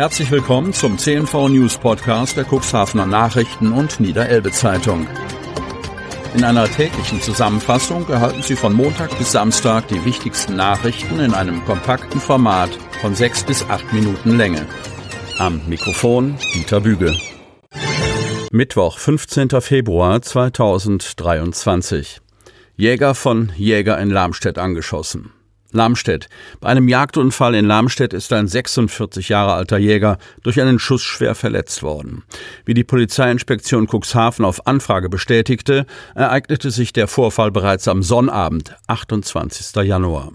Herzlich willkommen zum CNV News Podcast der Cuxhavener Nachrichten und Niederelbe Zeitung. In einer täglichen Zusammenfassung erhalten Sie von Montag bis Samstag die wichtigsten Nachrichten in einem kompakten Format von sechs bis acht Minuten Länge. Am Mikrofon Dieter Büge. Mittwoch, 15. Februar 2023. Jäger von Jäger in Lamstedt angeschossen. Lamstedt. Bei einem Jagdunfall in Lamstedt ist ein 46 Jahre alter Jäger durch einen Schuss schwer verletzt worden. Wie die Polizeiinspektion Cuxhaven auf Anfrage bestätigte, ereignete sich der Vorfall bereits am Sonnabend, 28. Januar.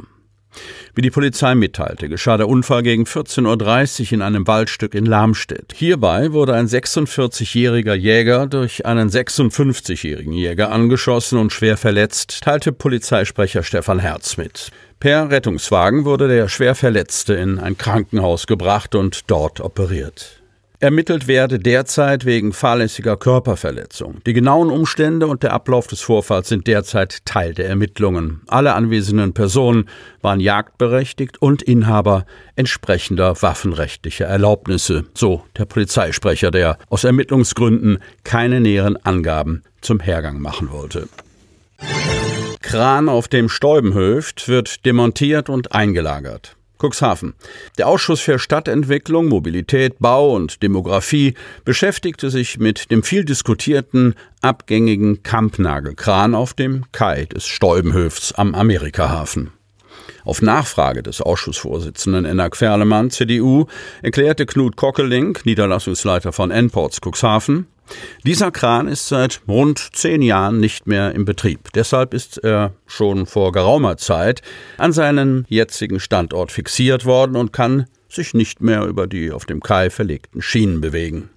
Wie die Polizei mitteilte, geschah der Unfall gegen 14.30 Uhr in einem Waldstück in Lamstedt. Hierbei wurde ein 46-jähriger Jäger durch einen 56-jährigen Jäger angeschossen und schwer verletzt, teilte Polizeisprecher Stefan Herz mit. Per Rettungswagen wurde der schwer Verletzte in ein Krankenhaus gebracht und dort operiert. Ermittelt werde derzeit wegen fahrlässiger Körperverletzung. Die genauen Umstände und der Ablauf des Vorfalls sind derzeit Teil der Ermittlungen. Alle anwesenden Personen waren jagdberechtigt und Inhaber entsprechender waffenrechtlicher Erlaubnisse, so der Polizeisprecher, der aus Ermittlungsgründen keine näheren Angaben zum Hergang machen wollte. Kran auf dem Stäubenhöft wird demontiert und eingelagert. Cuxhaven. Der Ausschuss für Stadtentwicklung, Mobilität, Bau und Demografie beschäftigte sich mit dem viel diskutierten abgängigen Kampnagelkran auf dem Kai des Stäubenhöfts am Amerikahafen. Auf Nachfrage des Ausschussvorsitzenden Enak Ferlemann, CDU, erklärte Knut Kockeling, Niederlassungsleiter von Enports Cuxhaven, dieser Kran ist seit rund zehn Jahren nicht mehr im Betrieb. Deshalb ist er schon vor geraumer Zeit an seinen jetzigen Standort fixiert worden und kann sich nicht mehr über die auf dem Kai verlegten Schienen bewegen.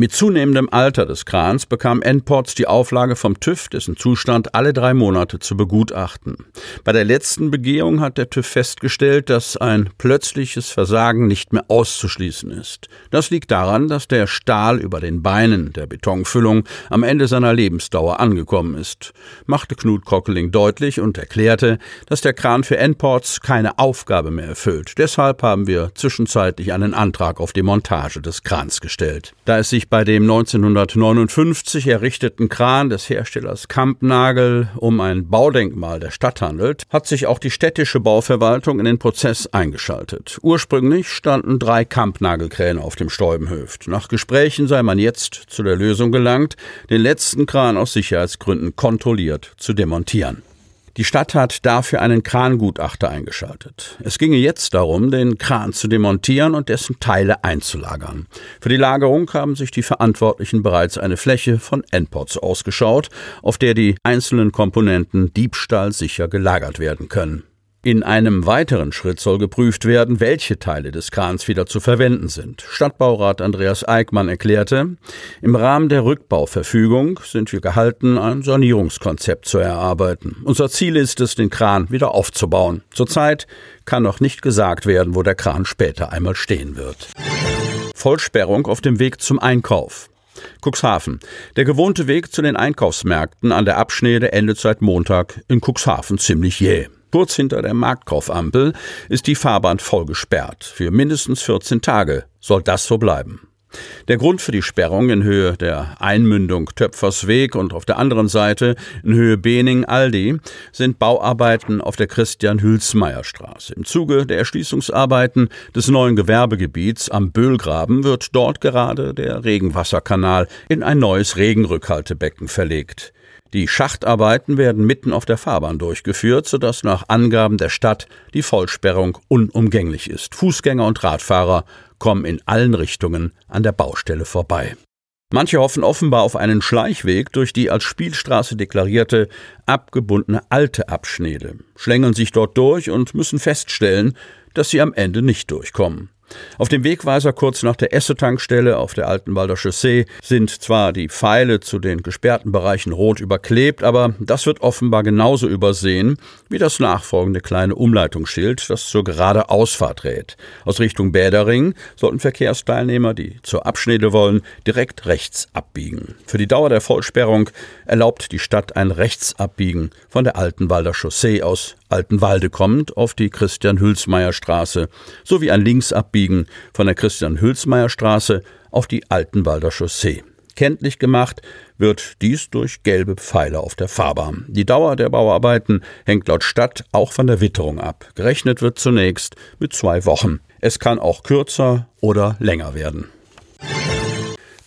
Mit zunehmendem Alter des Krans bekam Endports die Auflage vom TÜV, dessen Zustand alle drei Monate zu begutachten. Bei der letzten Begehung hat der TÜV festgestellt, dass ein plötzliches Versagen nicht mehr auszuschließen ist. Das liegt daran, dass der Stahl über den Beinen der Betonfüllung am Ende seiner Lebensdauer angekommen ist, machte Knut Kockeling deutlich und erklärte, dass der Kran für Endports keine Aufgabe mehr erfüllt. Deshalb haben wir zwischenzeitlich einen Antrag auf die Montage des Krans gestellt. Da es sich bei dem 1959 errichteten Kran des Herstellers Kampnagel um ein Baudenkmal der Stadt handelt, hat sich auch die städtische Bauverwaltung in den Prozess eingeschaltet. Ursprünglich standen drei Kampnagelkräne auf dem Stäubenhöft. Nach Gesprächen sei man jetzt zu der Lösung gelangt, den letzten Kran aus Sicherheitsgründen kontrolliert zu demontieren. Die Stadt hat dafür einen Krangutachter eingeschaltet. Es ginge jetzt darum, den Kran zu demontieren und dessen Teile einzulagern. Für die Lagerung haben sich die Verantwortlichen bereits eine Fläche von Endpots ausgeschaut, auf der die einzelnen Komponenten diebstahlsicher gelagert werden können. In einem weiteren Schritt soll geprüft werden, welche Teile des Krans wieder zu verwenden sind. Stadtbaurat Andreas Eickmann erklärte, im Rahmen der Rückbauverfügung sind wir gehalten, ein Sanierungskonzept zu erarbeiten. Unser Ziel ist es, den Kran wieder aufzubauen. Zurzeit kann noch nicht gesagt werden, wo der Kran später einmal stehen wird. Vollsperrung auf dem Weg zum Einkauf. Cuxhaven. Der gewohnte Weg zu den Einkaufsmärkten an der Abschnede endet seit Montag in Cuxhaven ziemlich jäh. Kurz hinter der Marktkaufampel ist die Fahrbahn voll gesperrt. Für mindestens 14 Tage soll das so bleiben. Der Grund für die Sperrung in Höhe der Einmündung Töpfersweg und auf der anderen Seite in Höhe Bening-Aldi sind Bauarbeiten auf der Christian-Hülsmeyer-Straße. Im Zuge der Erschließungsarbeiten des neuen Gewerbegebiets am Böhlgraben wird dort gerade der Regenwasserkanal in ein neues Regenrückhaltebecken verlegt. Die Schachtarbeiten werden mitten auf der Fahrbahn durchgeführt, sodass nach Angaben der Stadt die Vollsperrung unumgänglich ist. Fußgänger und Radfahrer kommen in allen Richtungen an der Baustelle vorbei. Manche hoffen offenbar auf einen Schleichweg durch die als Spielstraße deklarierte abgebundene alte Abschnitte, schlängeln sich dort durch und müssen feststellen, dass sie am Ende nicht durchkommen. Auf dem Wegweiser kurz nach der Esse-Tankstelle auf der Altenwalder Chaussee sind zwar die Pfeile zu den gesperrten Bereichen rot überklebt, aber das wird offenbar genauso übersehen wie das nachfolgende kleine Umleitungsschild, das zur gerade Ausfahrt rät. Aus Richtung Bädering sollten Verkehrsteilnehmer, die zur Abschnede wollen, direkt rechts abbiegen. Für die Dauer der Vollsperrung erlaubt die Stadt ein Rechtsabbiegen von der Altenwalder Chaussee aus Altenwalde kommend auf die Christian-Hülsmeyer-Straße sowie ein Linksabbiegen von der Christian-Hülsmeyer-Straße auf die Altenwalder Chaussee. Kenntlich gemacht wird dies durch gelbe Pfeile auf der Fahrbahn. Die Dauer der Bauarbeiten hängt laut Stadt auch von der Witterung ab. Gerechnet wird zunächst mit zwei Wochen. Es kann auch kürzer oder länger werden.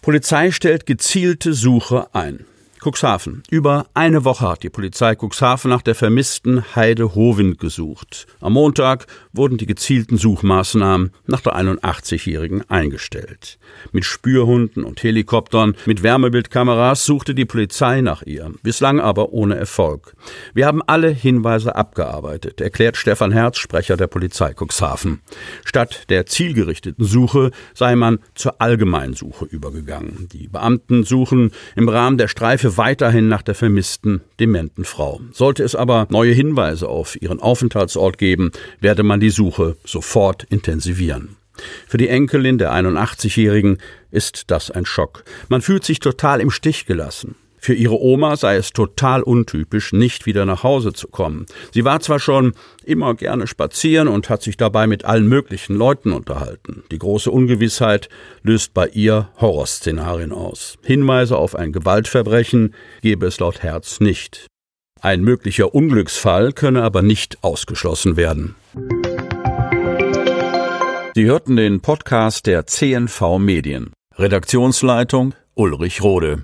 Polizei stellt gezielte Suche ein. Cuxhaven. Über eine Woche hat die Polizei Cuxhaven nach der vermissten Heide Hovind gesucht. Am Montag wurden die gezielten Suchmaßnahmen nach der 81-Jährigen eingestellt. Mit Spürhunden und Helikoptern, mit Wärmebildkameras suchte die Polizei nach ihr, bislang aber ohne Erfolg. Wir haben alle Hinweise abgearbeitet, erklärt Stefan Herz, Sprecher der Polizei Cuxhaven. Statt der zielgerichteten Suche sei man zur Allgemeinsuche übergegangen. Die Beamten suchen im Rahmen der Streife weiterhin nach der vermissten dementen Frau. Sollte es aber neue Hinweise auf ihren Aufenthaltsort geben, werde man die Suche sofort intensivieren. Für die Enkelin der 81-Jährigen ist das ein Schock. Man fühlt sich total im Stich gelassen. Für ihre Oma sei es total untypisch, nicht wieder nach Hause zu kommen. Sie war zwar schon immer gerne spazieren und hat sich dabei mit allen möglichen Leuten unterhalten. Die große Ungewissheit löst bei ihr Horrorszenarien aus. Hinweise auf ein Gewaltverbrechen gebe es laut Herz nicht. Ein möglicher Unglücksfall könne aber nicht ausgeschlossen werden. Sie hörten den Podcast der CNV Medien. Redaktionsleitung Ulrich Rode.